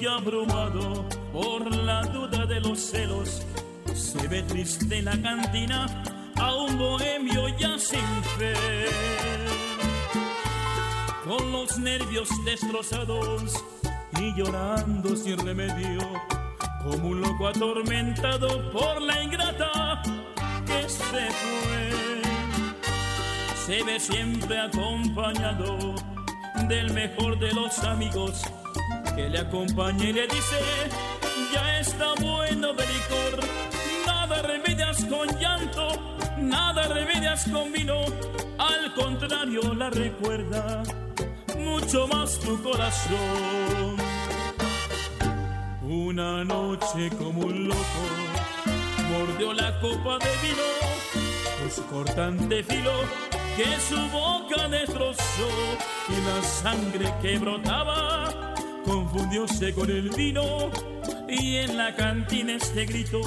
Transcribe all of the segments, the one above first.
Y abrumado por la duda de los celos, se ve triste en la cantina a un bohemio ya sin fe. Con los nervios destrozados y llorando sin remedio, como un loco atormentado por la ingrata que se fue. Se ve siempre acompañado del mejor de los amigos que le acompañe y le dice, ya está bueno de licor, nada remedias con llanto, nada remedias con vino, al contrario la recuerda mucho más tu corazón. Una noche como un loco, mordió la copa de vino, por su cortante filo que su boca destrozó y la sangre que brotaba confundióse con el vino y en la cantina este grito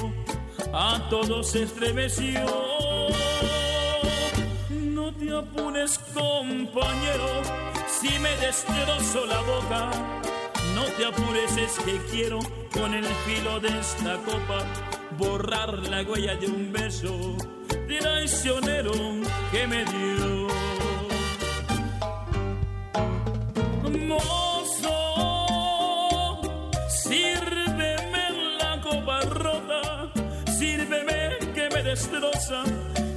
a todos estremeció. No te apures compañero, si me destrozo la boca, no te apures es que quiero con el filo de esta copa borrar la huella de un beso traicionero que me dio. Destroza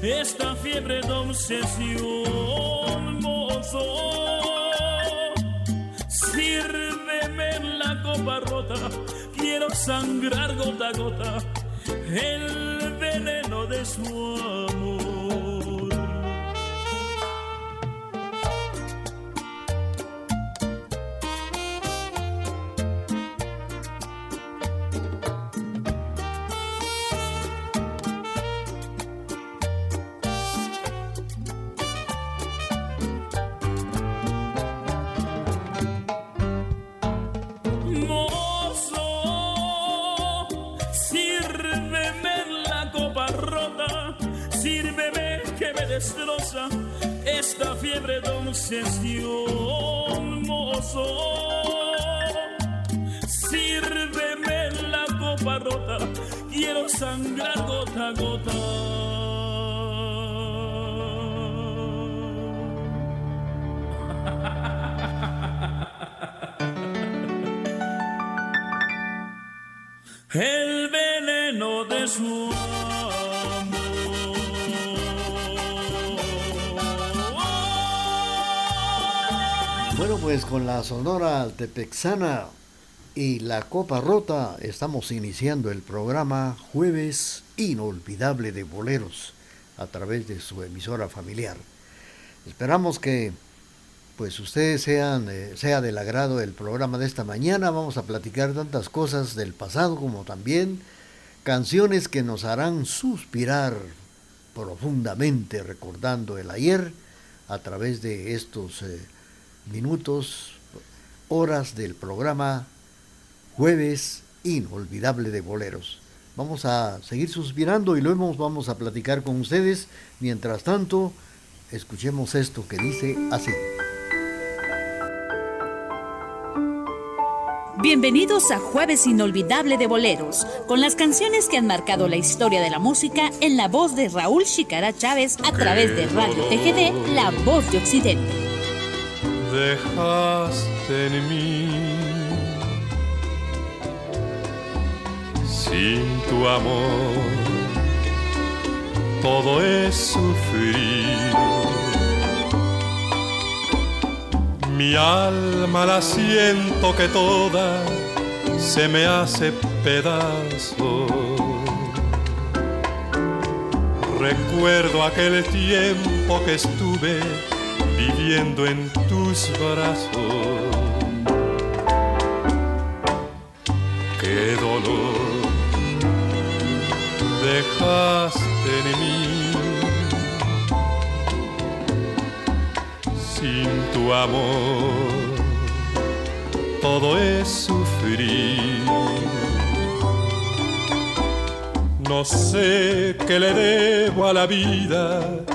esta fiebre de obsesión, mozo. Sírveme la copa rota, quiero sangrar gota a gota el veneno de su amor. De obsesión, mozo. Sírveme la copa rota, quiero sangrar gota a gota. Pues con la Sonora Altepexana y la Copa Rota estamos iniciando el programa Jueves Inolvidable de Boleros a través de su emisora familiar. Esperamos que pues ustedes sean eh, sea del agrado del programa de esta mañana. Vamos a platicar tantas cosas del pasado como también canciones que nos harán suspirar profundamente recordando el ayer a través de estos eh, minutos, horas del programa Jueves Inolvidable de Boleros. Vamos a seguir suspirando y luego vamos a platicar con ustedes. Mientras tanto, escuchemos esto que dice así. Bienvenidos a Jueves Inolvidable de Boleros, con las canciones que han marcado la historia de la música en la voz de Raúl Chicara Chávez a través de Radio TGD, La Voz de Occidente dejaste en mí. Sin tu amor, todo es sufrir. Mi alma la siento que toda se me hace pedazo. Recuerdo aquel tiempo que estuve viviendo en tus brazos. Qué dolor dejaste en mí. Sin tu amor todo es sufrir. No sé qué le debo a la vida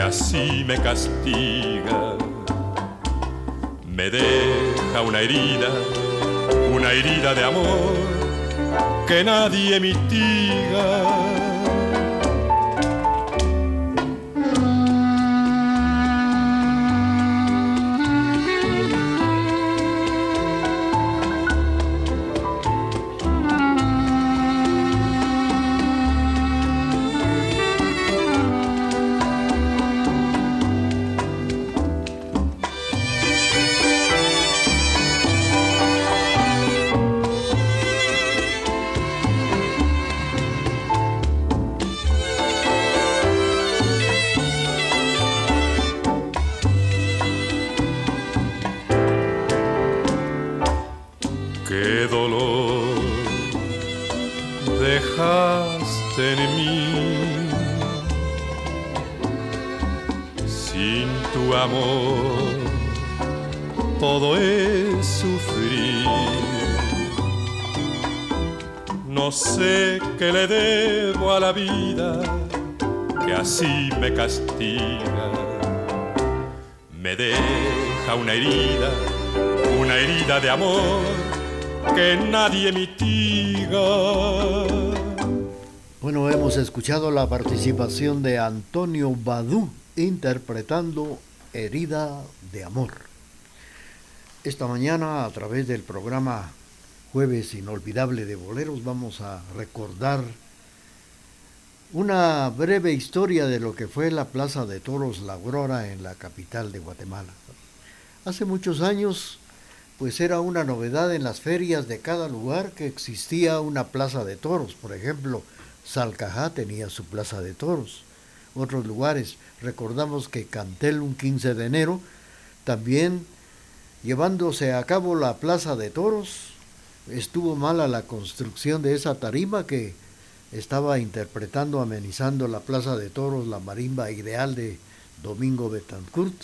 así me castiga. Me deja una herida, una herida de amor que nadie mitiga de amor que nadie mitiga. Bueno, hemos escuchado la participación de Antonio Badú interpretando Herida de Amor. Esta mañana, a través del programa Jueves Inolvidable de Boleros, vamos a recordar una breve historia de lo que fue la Plaza de Toros La Aurora en la capital de Guatemala. Hace muchos años, pues era una novedad en las ferias de cada lugar que existía una plaza de toros. Por ejemplo, Salcajá tenía su plaza de toros. Otros lugares, recordamos que Cantel un 15 de enero, también llevándose a cabo la plaza de toros, estuvo mala la construcción de esa tarima que estaba interpretando, amenizando la Plaza de Toros, la marimba ideal de Domingo Betancourt.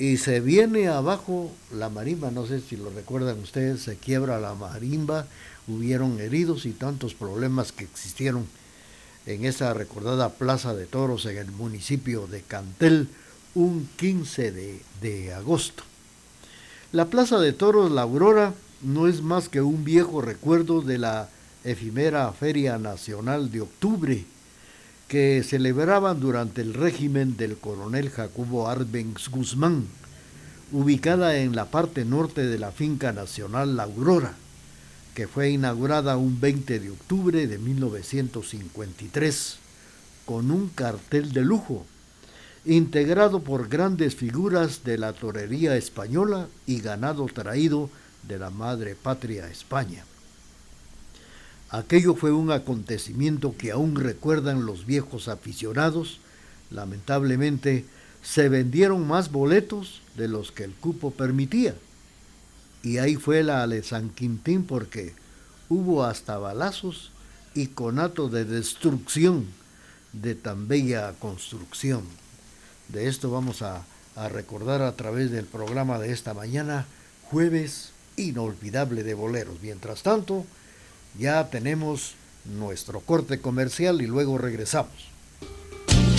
Y se viene abajo la marimba, no sé si lo recuerdan ustedes, se quiebra la marimba, hubieron heridos y tantos problemas que existieron en esa recordada Plaza de Toros en el municipio de Cantel un 15 de, de agosto. La Plaza de Toros La Aurora no es más que un viejo recuerdo de la efimera Feria Nacional de Octubre, que celebraban durante el régimen del coronel Jacobo Arbenz Guzmán, ubicada en la parte norte de la finca nacional La Aurora, que fue inaugurada un 20 de octubre de 1953, con un cartel de lujo, integrado por grandes figuras de la torería española y ganado traído de la madre patria España. Aquello fue un acontecimiento que aún recuerdan los viejos aficionados. Lamentablemente se vendieron más boletos de los que el cupo permitía. Y ahí fue la de San Quintín porque hubo hasta balazos y conato de destrucción de tan bella construcción. De esto vamos a, a recordar a través del programa de esta mañana, jueves inolvidable de boleros. Mientras tanto, ya tenemos nuestro corte comercial y luego regresamos.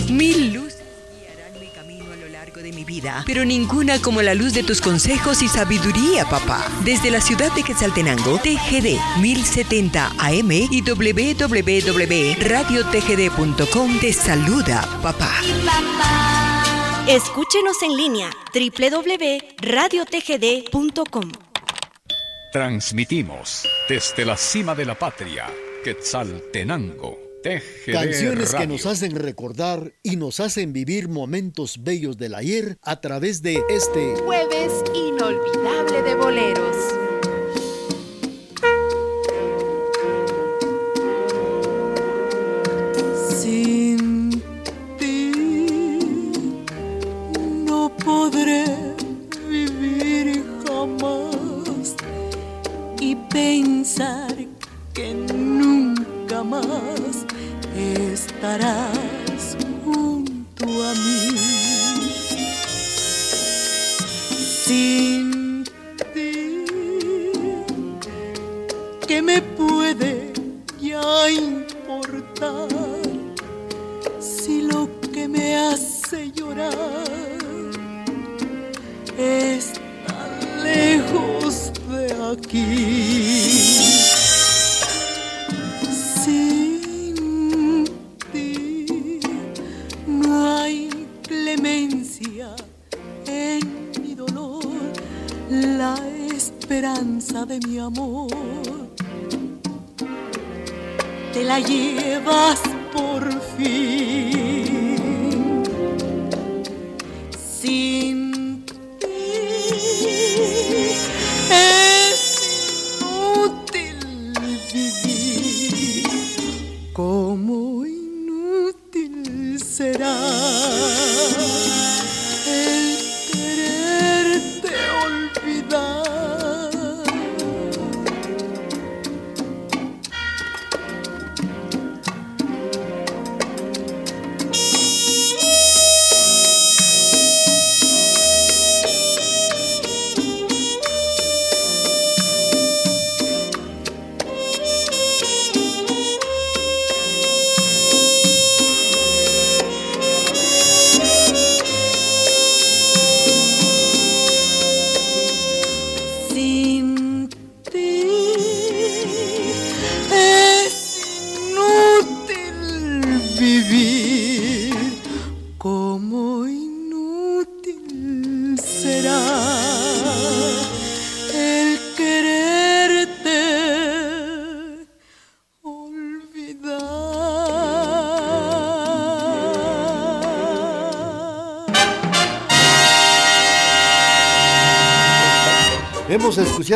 Mil luces guiarán mi camino a lo largo de mi vida, pero ninguna como la luz de tus consejos y sabiduría, papá. Desde la ciudad de Quetzaltenango, TGD 1070 AM y www.radiotgd.com te saluda, papá. Escúchenos en línea www.radiotgd.com. Transmitimos desde la cima de la patria, Quetzaltenango Canciones que nos hacen recordar y nos hacen vivir momentos bellos del ayer a través de este jueves inolvidable de boleros.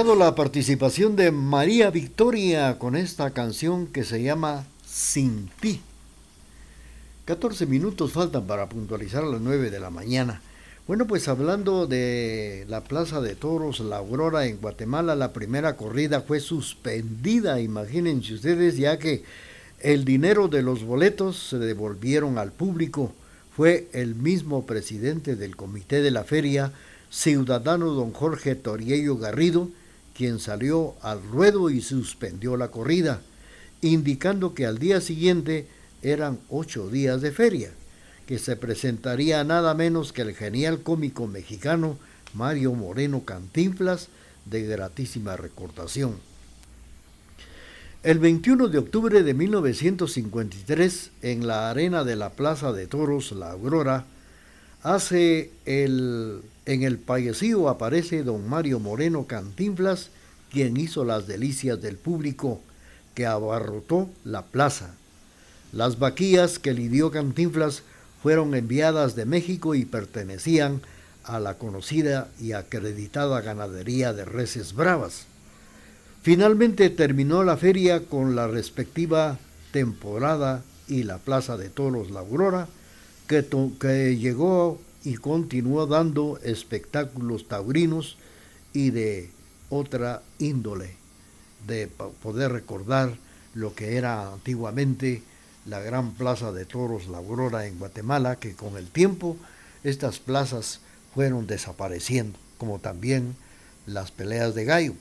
La participación de María Victoria con esta canción que se llama Sin ti. 14 minutos faltan para puntualizar a las 9 de la mañana. Bueno, pues hablando de la Plaza de Toros La Aurora en Guatemala, la primera corrida fue suspendida, imagínense ustedes, ya que el dinero de los boletos se devolvieron al público. Fue el mismo presidente del comité de la feria, ciudadano don Jorge Toriello Garrido, quien salió al ruedo y suspendió la corrida, indicando que al día siguiente eran ocho días de feria, que se presentaría nada menos que el genial cómico mexicano Mario Moreno Cantinflas, de gratísima recordación. El 21 de octubre de 1953, en la arena de la Plaza de Toros La Aurora, hace el en el payecío aparece don Mario Moreno Cantinflas, quien hizo las delicias del público que abarrotó la plaza. Las vaquillas que lidió Cantinflas fueron enviadas de México y pertenecían a la conocida y acreditada ganadería de reses bravas. Finalmente terminó la feria con la respectiva temporada y la Plaza de Toros La Aurora, que, que llegó y continuó dando espectáculos taurinos y de otra índole, de poder recordar lo que era antiguamente la gran plaza de toros La Aurora en Guatemala, que con el tiempo estas plazas fueron desapareciendo, como también las peleas de gallo.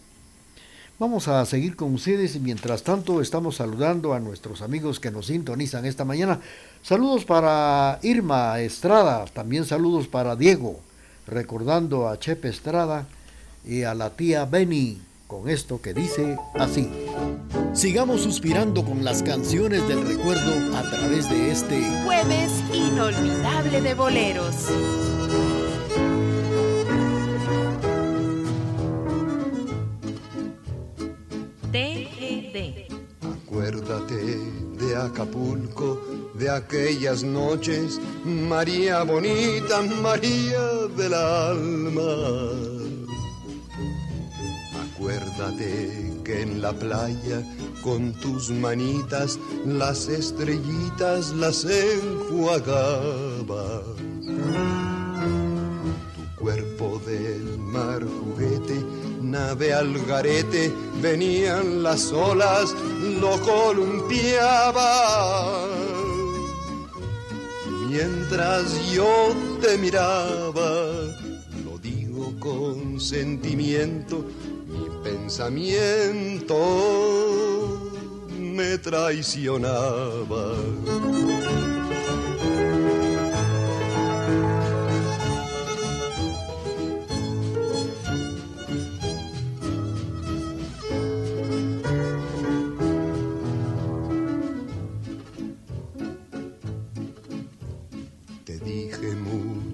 Vamos a seguir con ustedes y mientras tanto estamos saludando a nuestros amigos que nos sintonizan esta mañana. Saludos para Irma Estrada, también saludos para Diego, recordando a Chepe Estrada y a la tía Benny con esto que dice así. Sigamos suspirando con las canciones del recuerdo a través de este jueves inolvidable de boleros. Acuérdate de Acapulco, de aquellas noches, María bonita, María del alma. Acuérdate que en la playa con tus manitas las estrellitas las enjuagaba. Tu cuerpo del mar juguete, nave al garete, venían las olas, lo columpiaba. Mientras yo te miraba, lo digo con sentimiento, mi pensamiento me traicionaba.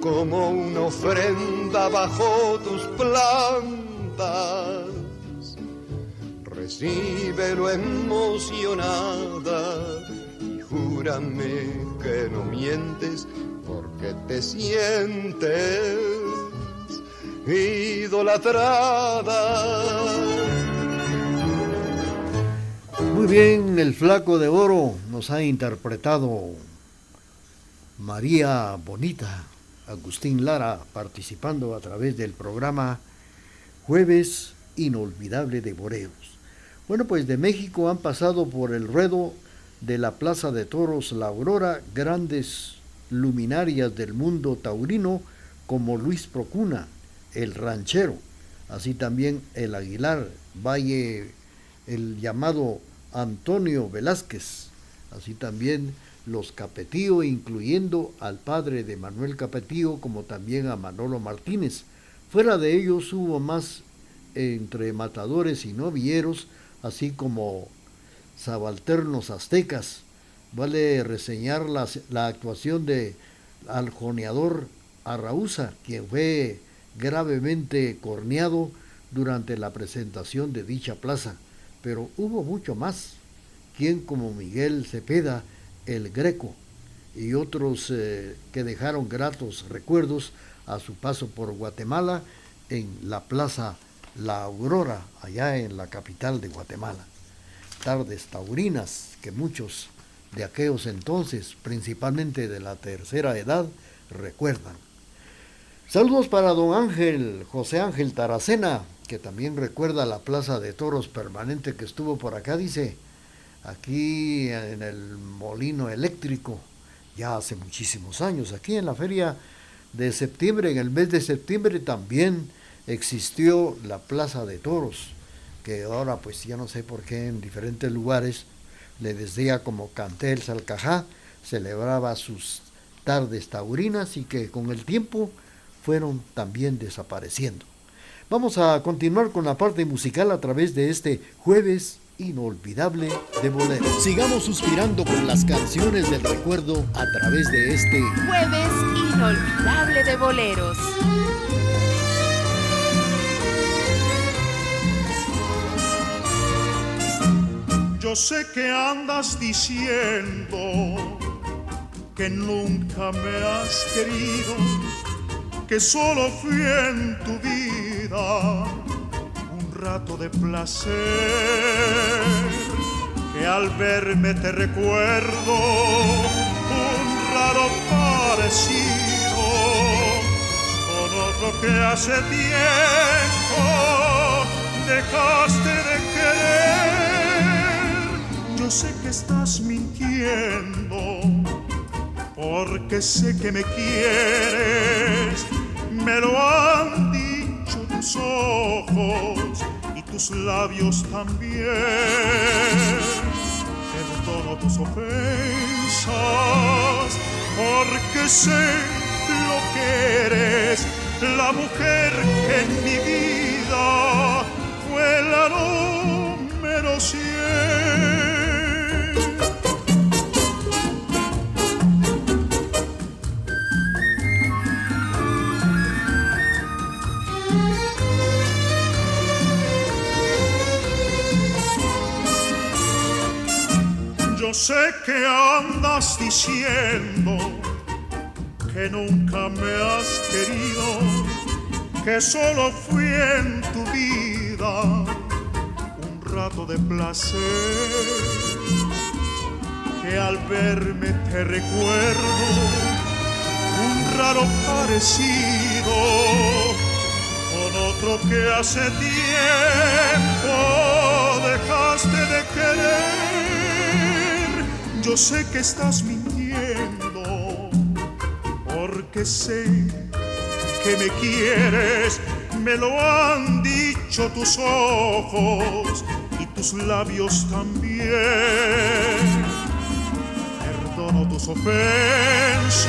como una ofrenda bajo tus plantas. Recíbelo emocionada y júrame que no mientes porque te sientes idolatrada. Muy bien, el flaco de oro nos ha interpretado María Bonita, Agustín Lara, participando a través del programa Jueves Inolvidable de Boreos. Bueno, pues de México han pasado por el ruedo de la Plaza de Toros La Aurora grandes luminarias del mundo taurino como Luis Procuna, el ranchero, así también el Aguilar, Valle, el llamado Antonio Velázquez, así también los Capetío, incluyendo al padre de Manuel Capetío, como también a Manolo Martínez. Fuera de ellos hubo más entre matadores y novilleros, así como subalternos aztecas. Vale reseñar la, la actuación de al joneador Arrauza, quien fue gravemente corneado durante la presentación de dicha plaza. Pero hubo mucho más, quien como Miguel Cepeda, el Greco, y otros eh, que dejaron gratos recuerdos a su paso por Guatemala en la Plaza La Aurora, allá en la capital de Guatemala. Tardes taurinas que muchos de aquellos entonces, principalmente de la tercera edad, recuerdan. Saludos para don Ángel, José Ángel Taracena, que también recuerda la plaza de toros permanente que estuvo por acá, dice, aquí en el molino eléctrico, ya hace muchísimos años, aquí en la feria de septiembre, en el mes de septiembre también existió la plaza de toros, que ahora pues ya no sé por qué en diferentes lugares le decía como Cantel Salcajá, celebraba sus tardes taurinas y que con el tiempo fueron también desapareciendo. Vamos a continuar con la parte musical a través de este jueves inolvidable de bolero. Sigamos suspirando con las canciones del recuerdo a través de este jueves inolvidable de boleros. Yo sé que andas diciendo que nunca me has querido, que solo fui en tu vida rato de placer, que al verme te recuerdo un raro parecido con otro que hace tiempo dejaste de querer. Yo sé que estás mintiendo, porque sé que me quieres, me lo han dicho tus ojos tus labios también. Perdono tus ofensas, porque sé lo que eres, la mujer que en mi vida fue la número cien. Yo sé que andas diciendo que nunca me has querido, que solo fui en tu vida un rato de placer, que al verme te recuerdo un raro parecido con otro que hace tiempo dejaste de querer yo sé que estás mintiendo, porque sé que me quieres, me lo han dicho tus ojos y tus labios también. Perdono tus ofensas,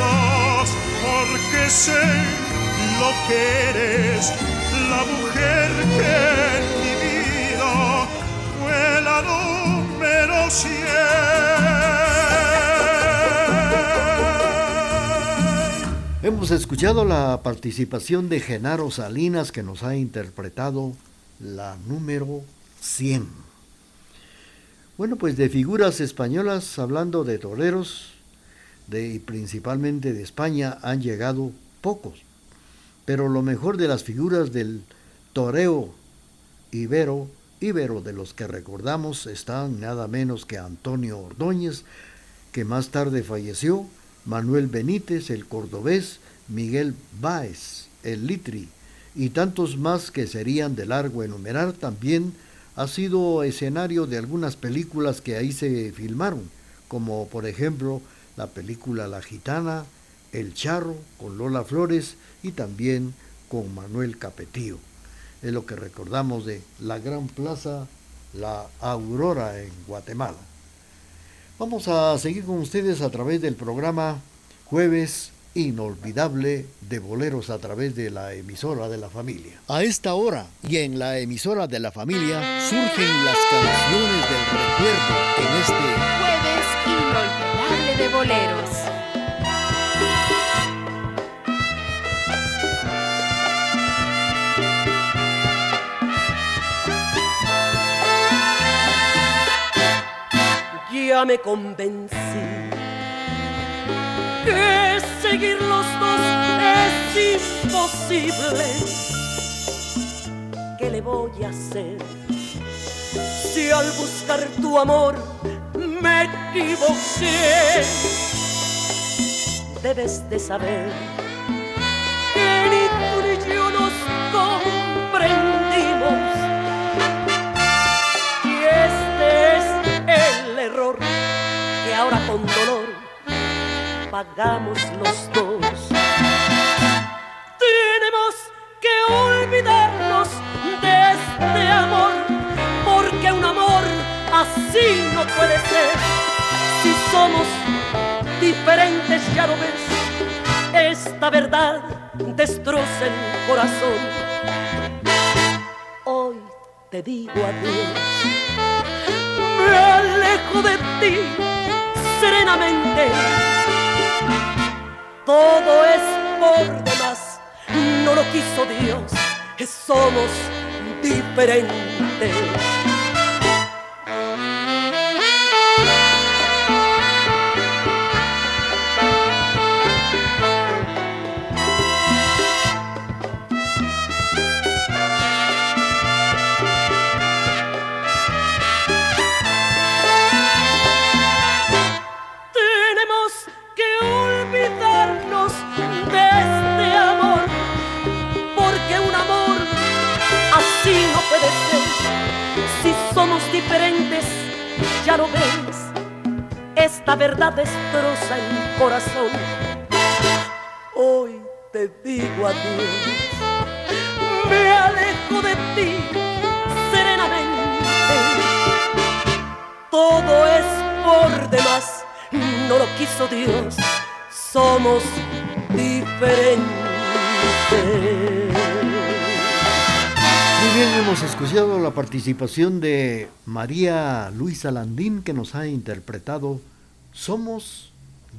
porque sé lo que eres, la mujer que en mi vida fue la número cien. Hemos escuchado la participación de Genaro Salinas que nos ha interpretado la número 100. Bueno, pues de figuras españolas, hablando de toreros, de, y principalmente de España, han llegado pocos. Pero lo mejor de las figuras del toreo ibero, ibero de los que recordamos, están nada menos que Antonio Ordóñez, que más tarde falleció, Manuel Benítez, el cordobés, Miguel Báez, el litri, y tantos más que serían de largo enumerar, también ha sido escenario de algunas películas que ahí se filmaron, como por ejemplo la película La Gitana, El Charro, con Lola Flores y también con Manuel Capetío. Es lo que recordamos de la gran plaza La Aurora en Guatemala. Vamos a seguir con ustedes a través del programa Jueves Inolvidable de Boleros a través de la emisora de la familia. A esta hora y en la emisora de la familia surgen las canciones del recuerdo en este Jueves Inolvidable de Boleros. Ya me convencí que seguir los dos es imposible. ¿Qué le voy a hacer si al buscar tu amor me equivoqué? Debes de saber ahora con dolor pagamos los dos. Tenemos que olvidarnos de este amor, porque un amor así no puede ser. Si somos diferentes, ya lo ves, esta verdad destroza el corazón. te digo adiós. Me alejo de ti serenamente. Todo es por demás, no lo quiso Dios, somos diferentes. diferentes, Esta verdad destroza el corazón. Hoy te digo adiós, me alejo de ti serenamente. Todo es por demás, no lo quiso Dios, somos diferentes. Muy bien, hemos escuchado la participación de María Luisa Landín que nos ha interpretado Somos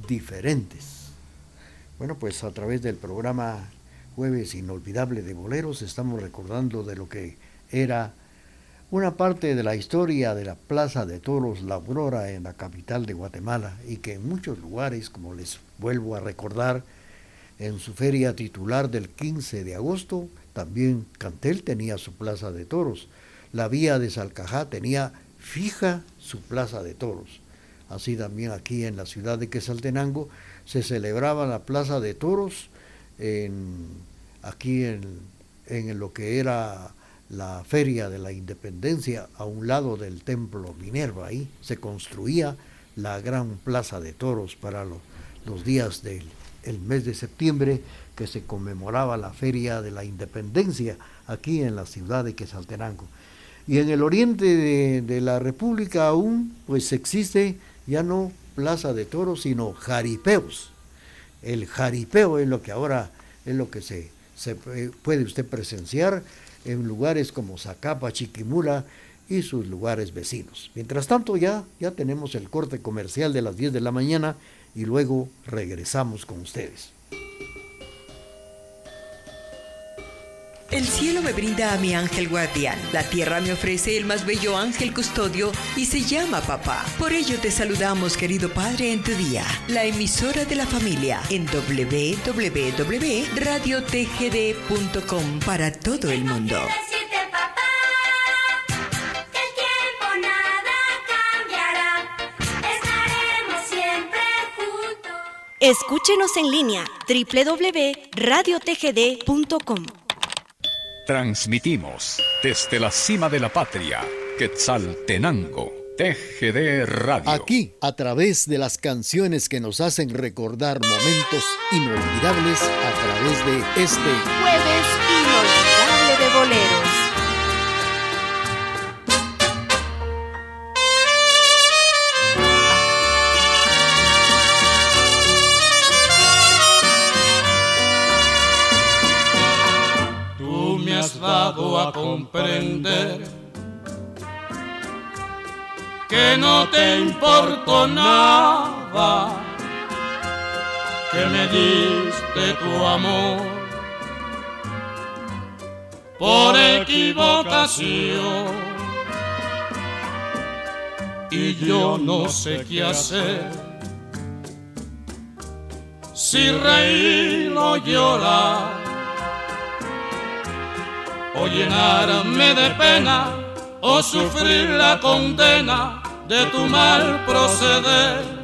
diferentes. Bueno, pues a través del programa Jueves Inolvidable de Boleros estamos recordando de lo que era una parte de la historia de la Plaza de Toros La Aurora en la capital de Guatemala y que en muchos lugares, como les vuelvo a recordar, en su feria titular del 15 de agosto, también Cantel tenía su plaza de toros. La vía de Salcajá tenía fija su plaza de toros. Así también aquí en la ciudad de Quesaltenango se celebraba la plaza de toros en, aquí en, en lo que era la feria de la independencia a un lado del templo Minerva. Ahí se construía la gran plaza de toros para los días del el mes de septiembre que se conmemoraba la Feria de la Independencia aquí en la ciudad de Quesaltenango. Y en el oriente de, la República aún pues existe ya no Plaza de Toros, sino jaripeos. El jaripeo es lo que ahora es lo que se, se puede usted presenciar en lugares como Zacapa, Chiquimula y sus lugares vecinos. Mientras tanto ya, ya tenemos el corte comercial de las 10 de la mañana y luego regresamos con ustedes. El cielo me brinda a mi ángel guardián, la tierra me ofrece el más bello ángel custodio y se llama papá. Por ello te saludamos, querido Padre, en tu día, la emisora de la familia en www.radiotgd.com para todo el mundo. Escúchenos en línea www.radiotgd.com. Transmitimos desde la cima de la patria, Quetzaltenango, TGD Radio. Aquí, a través de las canciones que nos hacen recordar momentos inolvidables a través de este jueves inolvidable de boleros. A comprender que no te importó nada, que me diste tu amor por equivocación. Y yo no sé qué hacer, si reír o llorar o llenarme de pena o sufrir la condena de tu mal proceder.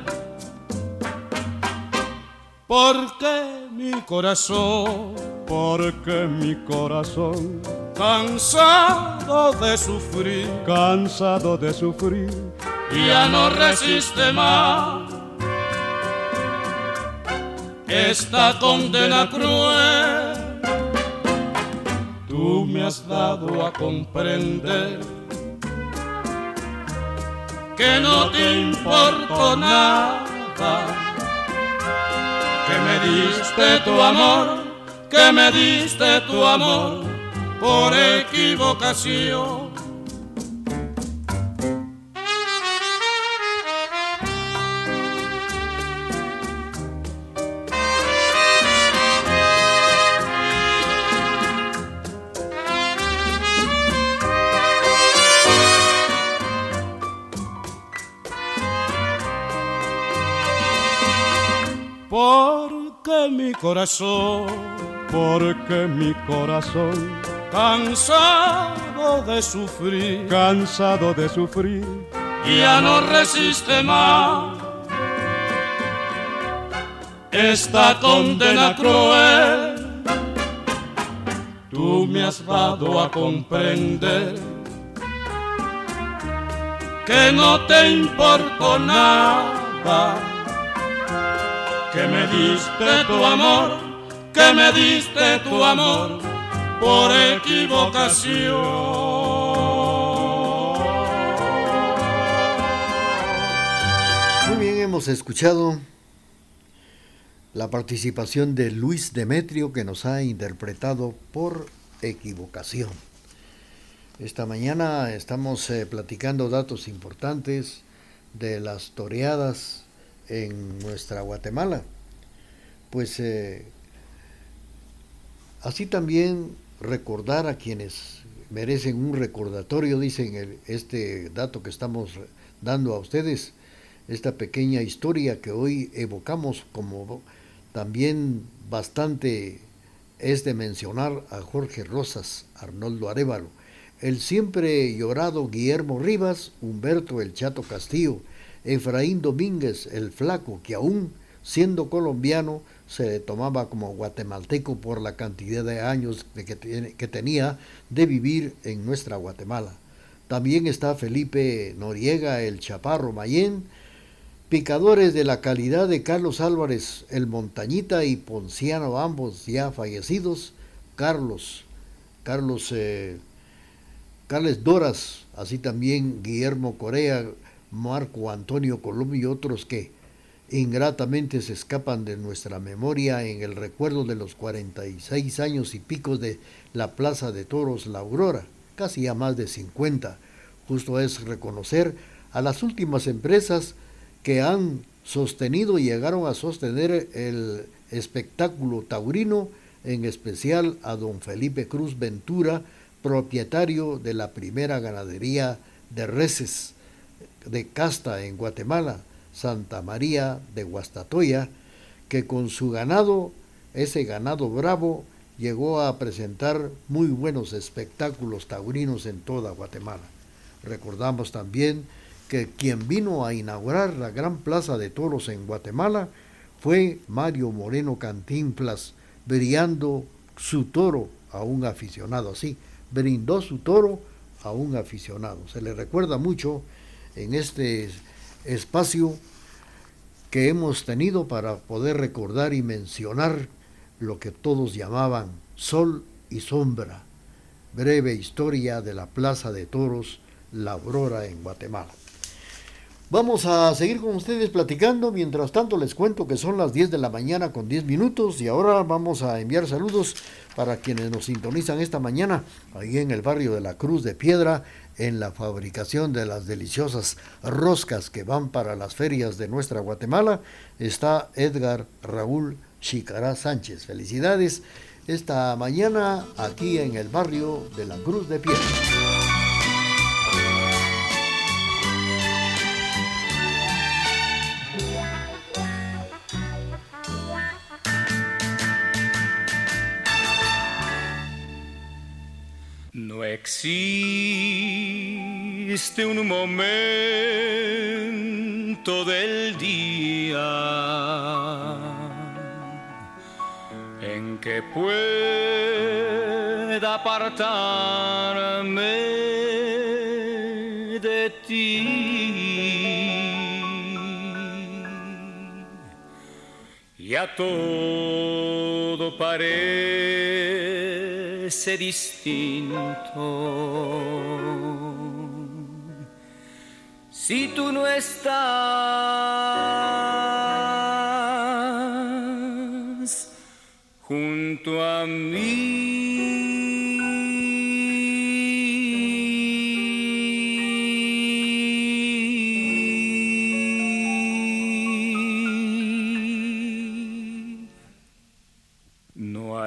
Porque mi corazón, porque mi corazón, cansado de sufrir, cansado de sufrir, ya no resiste más esta condena cruel tú me has dado a comprender que no te importó nada, que me diste tu amor, que me diste tu amor por equivocación. Corazón, porque mi corazón, cansado de sufrir, cansado de sufrir, ya no resiste más esta condena cruel. Tú me has dado a comprender que no te importó nada, que me diste tu amor, que me diste tu amor por equivocación. Muy bien, hemos escuchado la participación de Luis Demetrio que nos ha interpretado por equivocación. Esta mañana estamos eh, platicando datos importantes de las toreadas en nuestra Guatemala. Pues eh, así también recordar a quienes merecen un recordatorio, dicen este dato que estamos dando a ustedes, esta pequeña historia que hoy evocamos como también bastante es de mencionar a Jorge Rosas, Arnoldo Arevalo, el siempre llorado Guillermo Rivas, Humberto el Chato Castillo, Efraín Domínguez el Flaco, que aún siendo colombiano se le tomaba como guatemalteco por la cantidad de años que, que tenía de vivir en nuestra Guatemala. También está Felipe Noriega el Chaparro Mayén, Picadores de la calidad de Carlos Álvarez, el Montañita y Ponciano, ambos ya fallecidos, Carlos, Carlos, eh, Carles Doras, así también Guillermo Corea, Marco Antonio Colombo y otros que ingratamente se escapan de nuestra memoria en el recuerdo de los 46 años y picos de la Plaza de Toros La Aurora, casi ya más de 50. Justo es reconocer a las últimas empresas que han sostenido y llegaron a sostener el espectáculo taurino, en especial a don Felipe Cruz Ventura, propietario de la primera ganadería de reses de casta en Guatemala, Santa María de Guastatoya, que con su ganado, ese ganado bravo, llegó a presentar muy buenos espectáculos taurinos en toda Guatemala. Recordamos también que quien vino a inaugurar la gran plaza de toros en Guatemala fue Mario Moreno Cantinflas, brillando su toro a un aficionado, así, brindó su toro a un aficionado. Se le recuerda mucho en este espacio que hemos tenido para poder recordar y mencionar lo que todos llamaban sol y sombra, breve historia de la Plaza de Toros La Aurora en Guatemala. Vamos a seguir con ustedes platicando. Mientras tanto, les cuento que son las 10 de la mañana con 10 minutos y ahora vamos a enviar saludos para quienes nos sintonizan esta mañana ahí en el barrio de la Cruz de Piedra en la fabricación de las deliciosas roscas que van para las ferias de nuestra Guatemala. Está Edgar Raúl Chicará Sánchez. Felicidades esta mañana aquí en el barrio de la Cruz de Piedra. existe un momento del día en que pueda apartarme de ti. Y a todo parece distinto. Si tú no estás junto a mí. No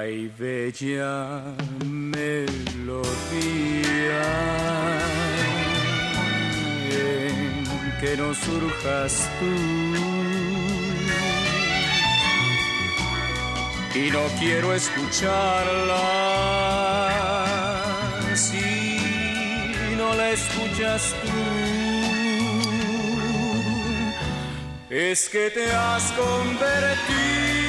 surjas tú. y no quiero escucharla. Si no la escuchas tú, es que te has convertido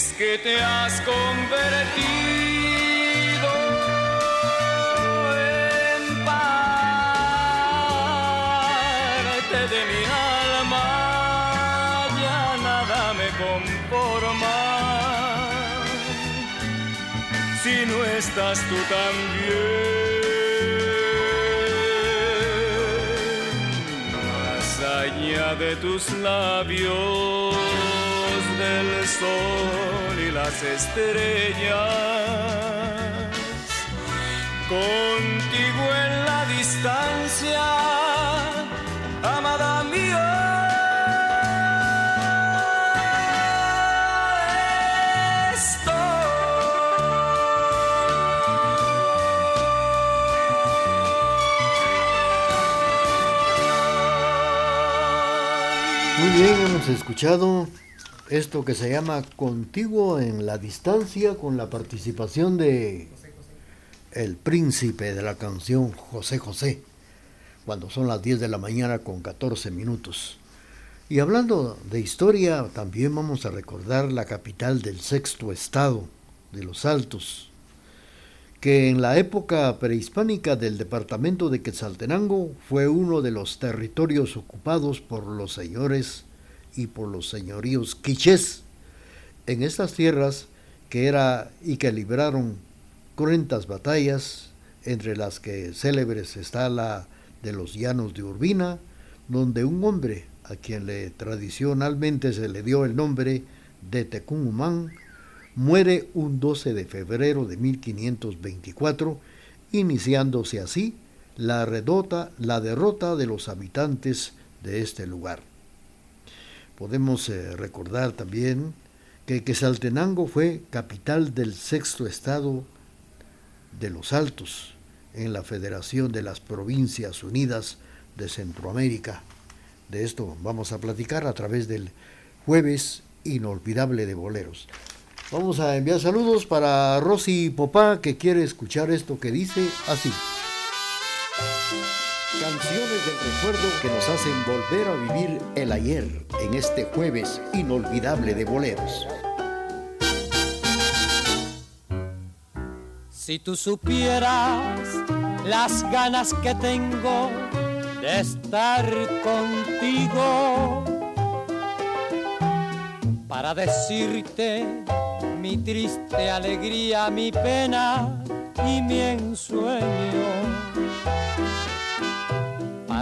es que te has convertido en parte de mi alma, ya nada me conforma. Si no estás tú también, más allá de tus labios del sol y las estrellas. Contigo en la distancia, amada mía. Muy bien, hemos escuchado esto que se llama Contiguo en la Distancia con la participación de el príncipe de la canción José José, cuando son las 10 de la mañana con 14 minutos. Y hablando de historia, también vamos a recordar la capital del sexto estado, de los Altos, que en la época prehispánica del departamento de Quetzaltenango fue uno de los territorios ocupados por los señores y por los señoríos quichés en estas tierras que era y que libraron cruentas batallas, entre las que célebres está la de los llanos de Urbina, donde un hombre a quien le tradicionalmente se le dio el nombre de Tecumumán, muere un 12 de febrero de 1524, iniciándose así la, redota, la derrota de los habitantes de este lugar. Podemos eh, recordar también que Quesaltenango fue capital del sexto estado de los Altos en la Federación de las Provincias Unidas de Centroamérica. De esto vamos a platicar a través del jueves inolvidable de boleros. Vamos a enviar saludos para Rosy Popá que quiere escuchar esto que dice así. Canciones del recuerdo que nos hacen volver a vivir el ayer en este jueves inolvidable de boleros. Si tú supieras las ganas que tengo de estar contigo para decirte mi triste alegría, mi pena y mi ensueño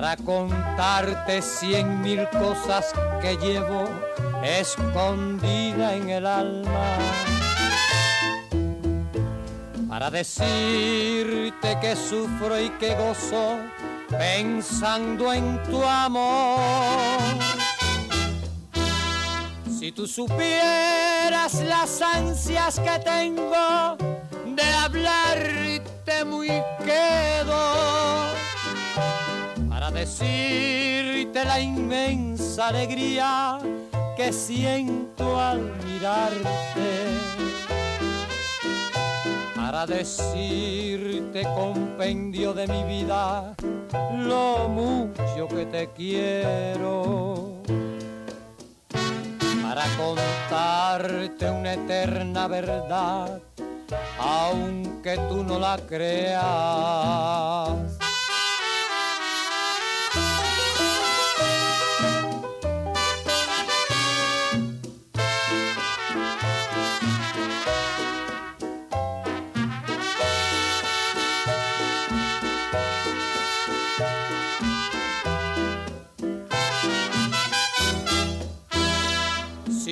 para contarte cien mil cosas que llevo escondida en el alma. Para decirte que sufro y que gozo pensando en tu amor. Si tú supieras las ansias que tengo de hablarte muy quedo decirte la inmensa alegría que siento al mirarte. Para decirte compendio de mi vida lo mucho que te quiero. Para contarte una eterna verdad aunque tú no la creas.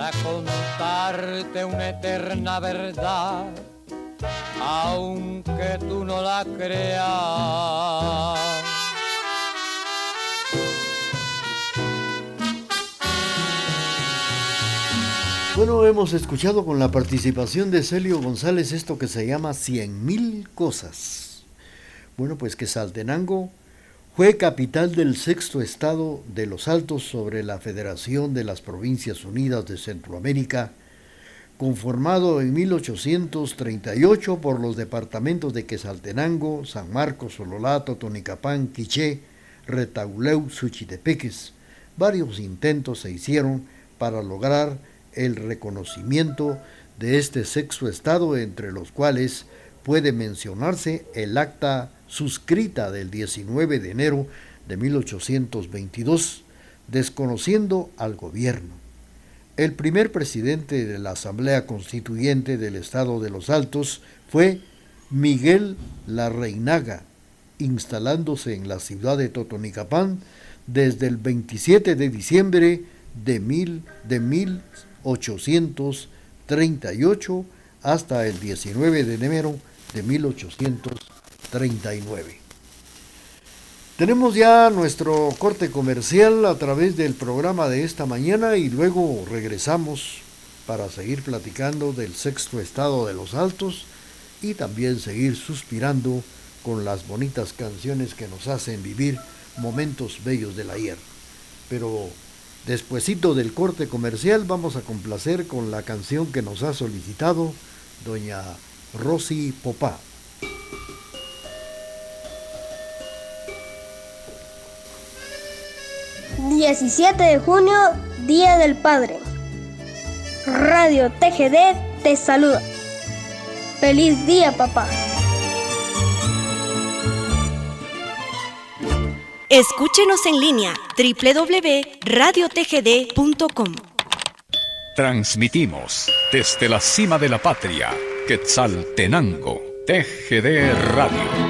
para contarte una eterna verdad, aunque tú no la creas. Bueno, hemos escuchado con la participación de Celio González esto que se llama Cien Mil Cosas. Bueno, pues que Saltenango fue capital del sexto estado de los Altos sobre la Federación de las Provincias Unidas de Centroamérica, conformado en 1838 por los departamentos de Quesaltenango, San Marcos, Sololato, Tonicapán, Quiché, Retauleu, Suchitepeques. Varios intentos se hicieron para lograr el reconocimiento de este sexto estado, entre los cuales puede mencionarse el acta suscrita del 19 de enero de 1822, desconociendo al gobierno. El primer presidente de la Asamblea Constituyente del Estado de los Altos fue Miguel Larreinaga, instalándose en la ciudad de Totonicapán desde el 27 de diciembre de, mil, de 1838 hasta el 19 de enero de 1839. Tenemos ya nuestro corte comercial a través del programa de esta mañana y luego regresamos para seguir platicando del sexto estado de los altos y también seguir suspirando con las bonitas canciones que nos hacen vivir momentos bellos del ayer. Pero despuesito del corte comercial vamos a complacer con la canción que nos ha solicitado doña Rosy Popá. ...17 de junio, Día del Padre. Radio TGD te saluda. Feliz día, papá. Escúchenos en línea www.radiotgd.com. Transmitimos desde la cima de la patria, Quetzaltenango, TGD Radio.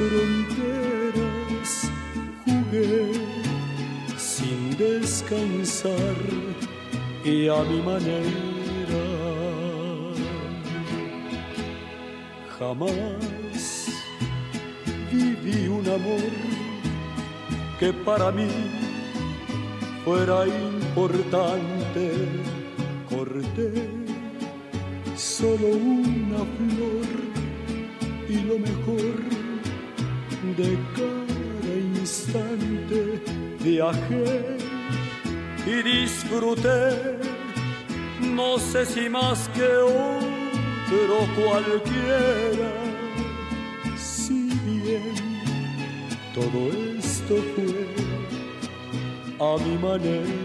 fronteras. Jugué sin descansar y a mi manera. Jamás viví un amor que para mí fuera importante. Corté solo una flor y lo mejor de cada instante. Viajé y disfruté, no sé si más que otro cualquiera. Si bien todo esto fue a mi manera,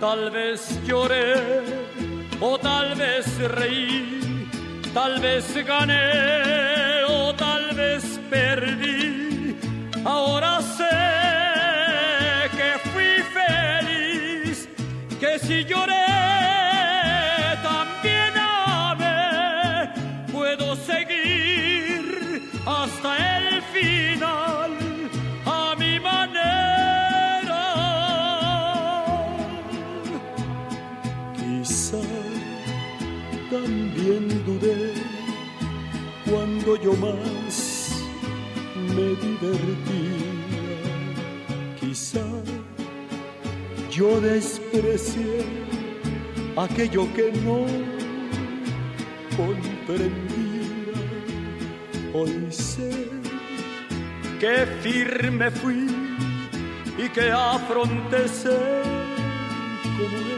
Tal vez lloré o tal vez reí, tal vez gané o tal vez perdí. Ahora sé que fui feliz, que si lloré también amé, puedo seguir hasta el final yo más me divertía. Quizá yo desprecié aquello que no comprendía. Hoy sé que firme fui y que afronté ser como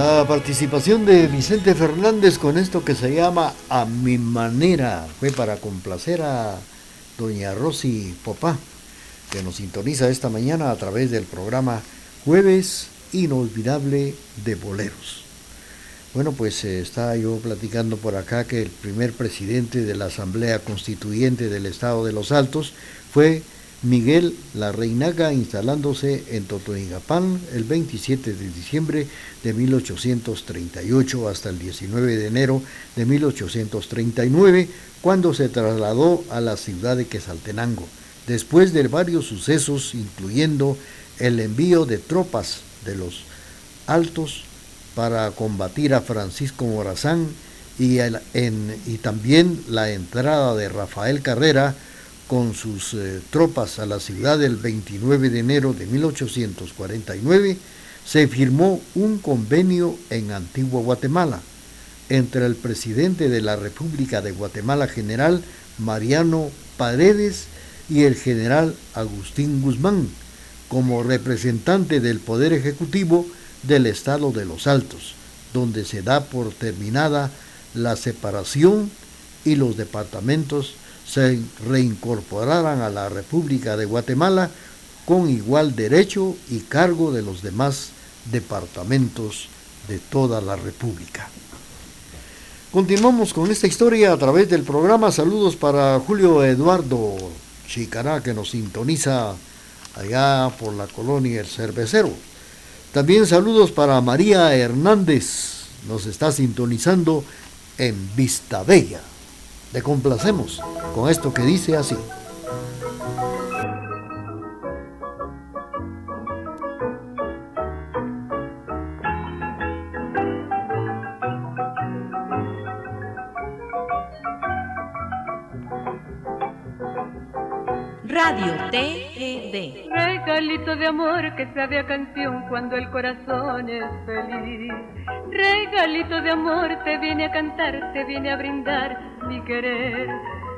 La participación de Vicente Fernández con esto que se llama A mi manera fue para complacer a doña Rosy Popá, que nos sintoniza esta mañana a través del programa Jueves Inolvidable de Boleros. Bueno, pues eh, estaba yo platicando por acá que el primer presidente de la Asamblea Constituyente del Estado de los Altos fue Miguel La Reinaga instalándose en Totonicapán el 27 de diciembre de 1838 hasta el 19 de enero de 1839, cuando se trasladó a la ciudad de Quesaltenango, después de varios sucesos, incluyendo el envío de tropas de los altos para combatir a Francisco Morazán y, en, y también la entrada de Rafael Carrera, con sus eh, tropas a la ciudad el 29 de enero de 1849, se firmó un convenio en Antigua Guatemala entre el presidente de la República de Guatemala, general Mariano Paredes, y el general Agustín Guzmán, como representante del Poder Ejecutivo del Estado de los Altos, donde se da por terminada la separación y los departamentos se reincorporaran a la República de Guatemala con igual derecho y cargo de los demás departamentos de toda la República. Continuamos con esta historia a través del programa. Saludos para Julio Eduardo Chicará, que nos sintoniza allá por la colonia El Cervecero. También saludos para María Hernández, nos está sintonizando en Vista Bella. Le complacemos con esto que dice así. Radio TGD. Regalito de amor que sabe a canción cuando el corazón es feliz. Regalito de amor te viene a cantar, te viene a brindar mi querer.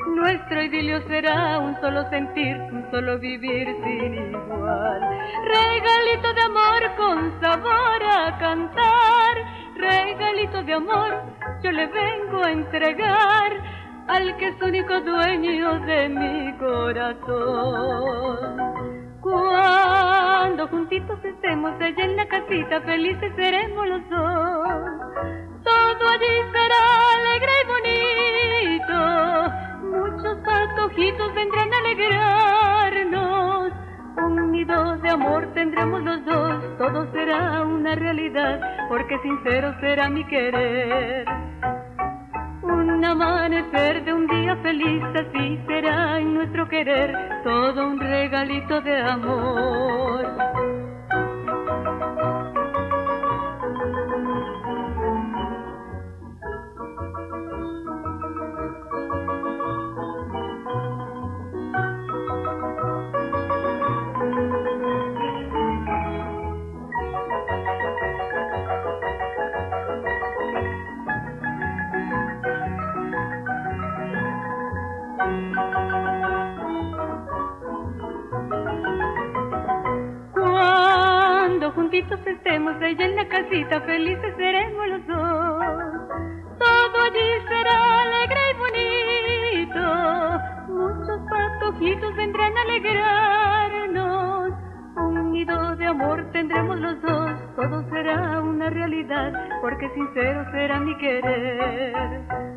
Nuestro idilio será un solo sentir, un solo vivir sin igual. Regalito de amor con sabor a cantar. Regalito de amor yo le vengo a entregar al que es único dueño de mi corazón. Cuando juntitos estemos allá en la casita, felices seremos los dos. Todo allí será alegre y bonito. Muchos patojitos vendrán a alegrarnos. Un nido de amor tendremos los dos. Todo será una realidad, porque sincero será mi querer. Un amanecer de un día feliz, así será en nuestro querer, todo un regalito de amor. Allá en la casita, felices seremos los dos. Todo allí será alegre y bonito. Muchos patojitos vendrán a alegrarnos. Un nido de amor tendremos los dos. Todo será una realidad, porque sincero será mi querer.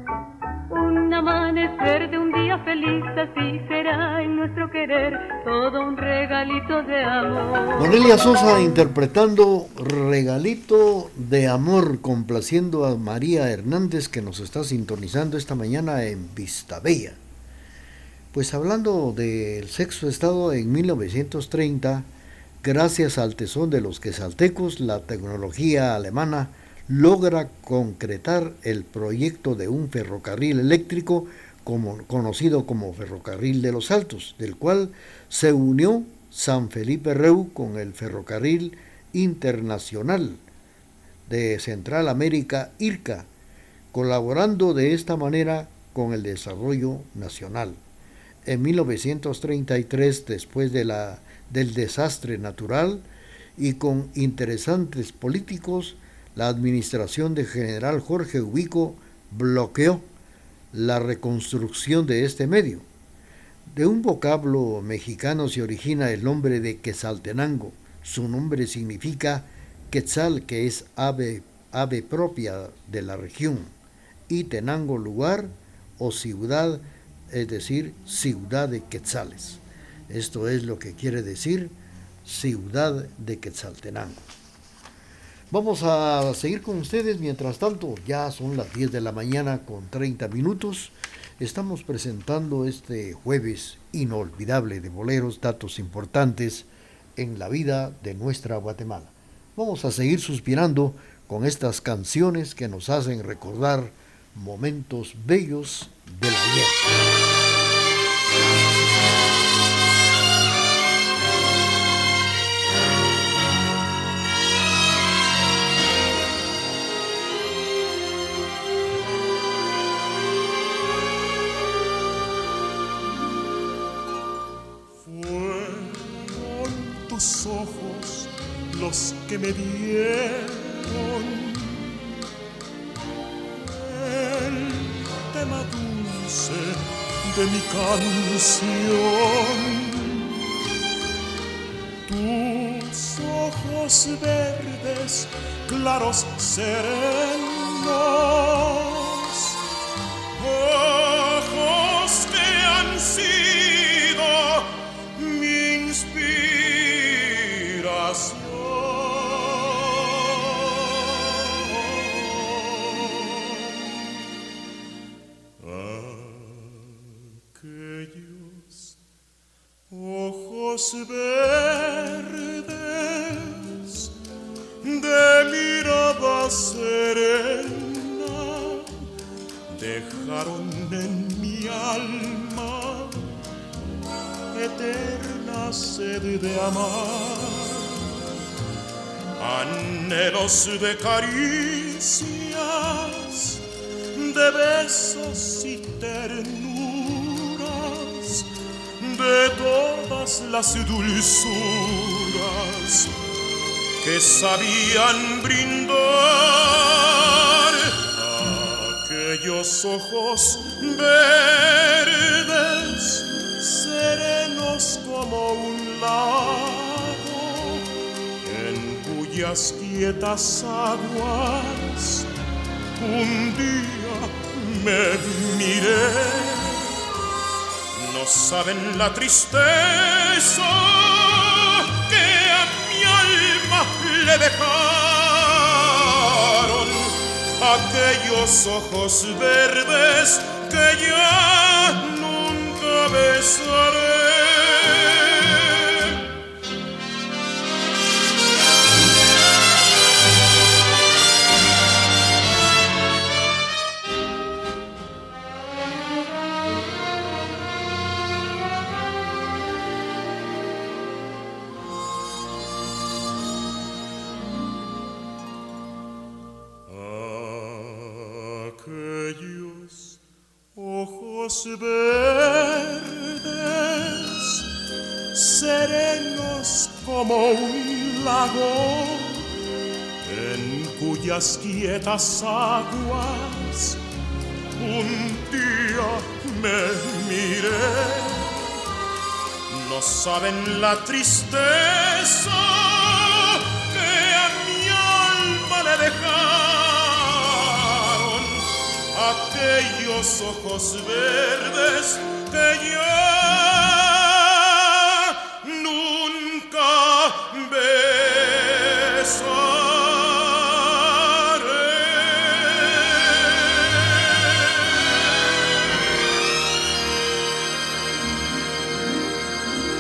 Un amanecer de un día feliz, así será en nuestro querer, todo un regalito de amor. Nonelia Sosa interpretando Regalito de Amor, complaciendo a María Hernández que nos está sintonizando esta mañana en Vista Bella. Pues hablando del sexto estado en 1930, gracias al tesón de los quesaltecos, la tecnología alemana logra concretar el proyecto de un ferrocarril eléctrico como, conocido como Ferrocarril de los Altos, del cual se unió San Felipe Reu con el Ferrocarril Internacional de Central América, IRCA, colaborando de esta manera con el desarrollo nacional. En 1933, después de la, del desastre natural y con interesantes políticos, la administración de general Jorge Huico bloqueó la reconstrucción de este medio. De un vocablo mexicano se origina el nombre de Quetzaltenango. Su nombre significa Quetzal, que es ave, ave propia de la región, y Tenango lugar o ciudad, es decir, ciudad de Quetzales. Esto es lo que quiere decir ciudad de Quetzaltenango. Vamos a seguir con ustedes. Mientras tanto, ya son las 10 de la mañana con 30 minutos. Estamos presentando este jueves inolvidable de boleros, datos importantes en la vida de nuestra Guatemala. Vamos a seguir suspirando con estas canciones que nos hacen recordar momentos bellos de la ayer. Me dieron el tema dulce de mi canción. Tus ojos verdes, claros, serenos, verdes de mirada serena dejaron en mi alma eterna sed de amar, anhelos de caricias, de besos y ternuras, de todo las dulzuras que sabían brindar. Aquellos ojos verdes, serenos como un lago, en cuyas quietas aguas un día me miré saben la tristeza que a mi alma le dejaron aquellos ojos verdes que ya nunca besaré. Verdes, serenos como un lago, en cuyas quietas aguas un día me miré. No saben la tristeza aquellos ojos verdes que yo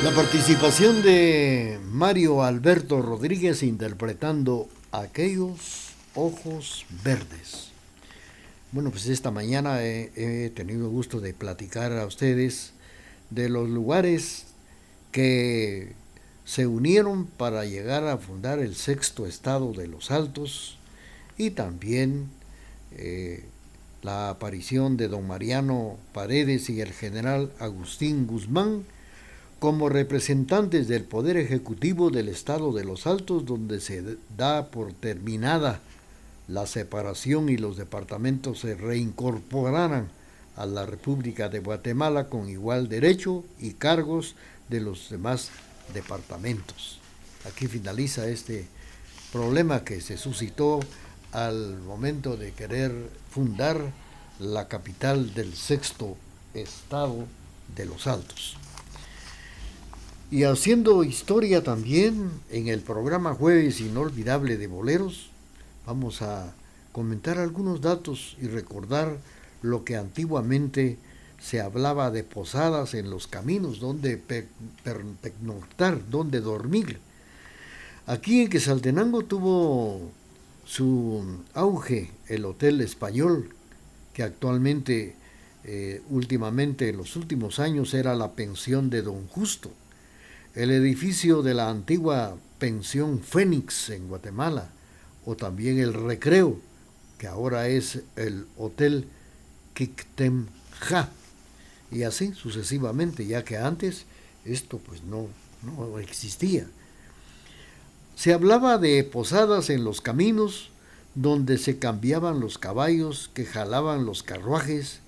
La participación de Mario Alberto Rodríguez interpretando aquellos ojos verdes. Bueno, pues esta mañana he, tenido el gusto de platicar a ustedes de los lugares que se unieron para llegar a fundar el sexto estado de los Altos y también eh, la aparición de don Mariano Paredes y el general Agustín Guzmán como representantes del Poder Ejecutivo del Estado de los Altos, donde se da por terminada la separación y los departamentos se reincorporaran a la República de Guatemala con igual derecho y cargos de los demás departamentos. Aquí finaliza este problema que se suscitó al momento de querer fundar la capital del sexto estado de los Altos. Y haciendo historia también en el programa Jueves Inolvidable de Boleros, vamos a comentar algunos datos y recordar lo que antiguamente se hablaba de posadas en los caminos, donde pernoctar, donde dormir. Aquí en Quesaltenango tuvo su auge el Hotel Español, que actualmente, eh, últimamente, en los últimos años, era la pensión de Don Justo el edificio de la antigua pensión Fénix en Guatemala, o también el Recreo, que ahora es el Hotel Kiktemja, y así sucesivamente, ya que antes esto pues no, no existía. Se hablaba de posadas en los caminos, donde se cambiaban los caballos que jalaban los carruajes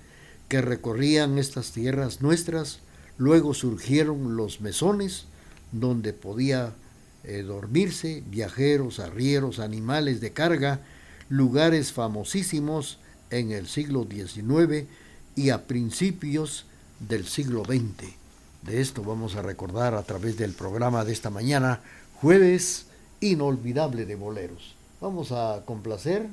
que recorrían estas tierras nuestras, luego surgieron los mesones, donde podía eh, dormirse, viajeros, arrieros, animales de carga, lugares famosísimos en el siglo XIX y a principios del siglo XX. De esto vamos a recordar a través del programa de esta mañana, jueves inolvidable de boleros. Vamos a complacer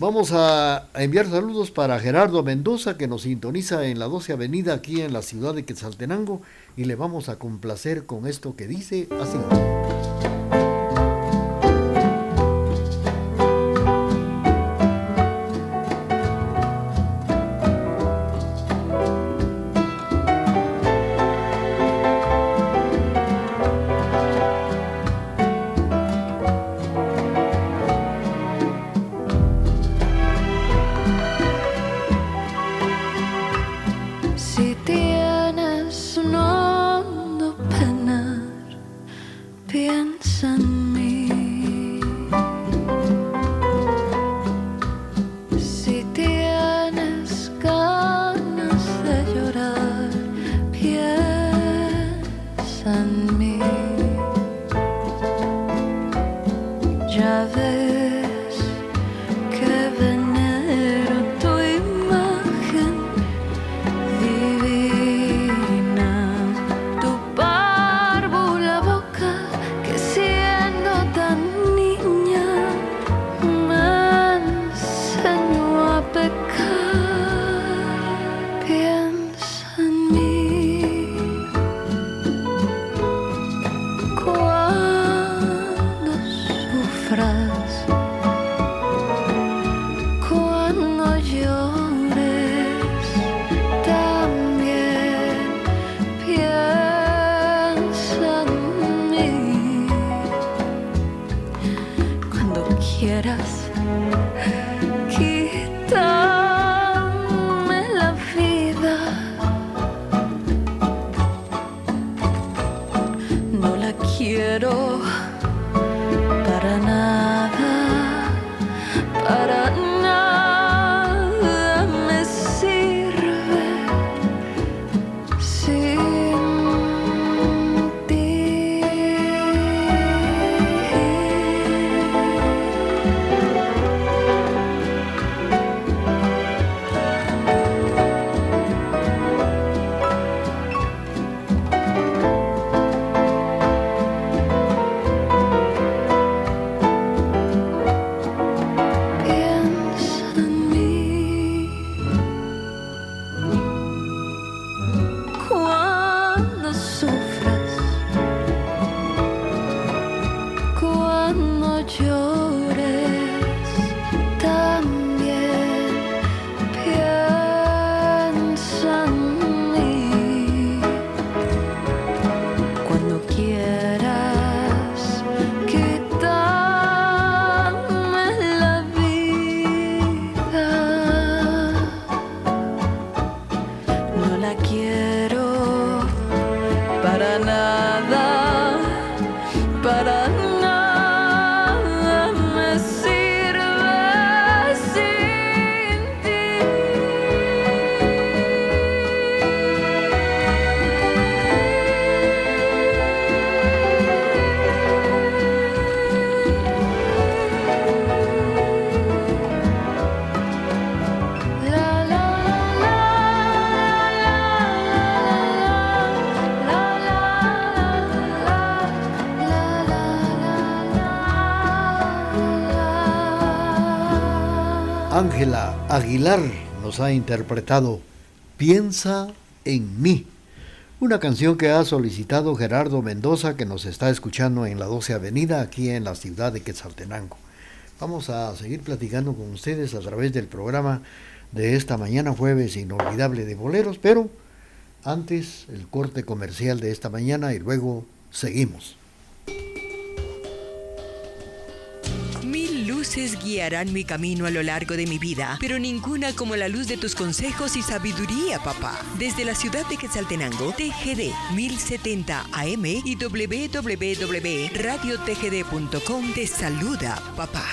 Vamos a enviar saludos para Gerardo Mendoza, que nos sintoniza en la 12 Avenida aquí en la ciudad de Quetzaltenango, y le vamos a complacer con esto que dice así. Nos ha interpretado Piensa en mí, una canción que ha solicitado Gerardo Mendoza que nos está escuchando en la 12 Avenida aquí en la ciudad de Quetzaltenango. Vamos a seguir platicando con ustedes a través del programa de esta mañana jueves inolvidable de boleros, pero antes el corte comercial de esta mañana y luego seguimos. Guiarán mi camino a lo largo de mi vida, pero ninguna como la luz de tus consejos y sabiduría, papá. Desde la ciudad de Quetzaltenango, TGD 1070 AM y www.radiotgd.com te saluda, papá.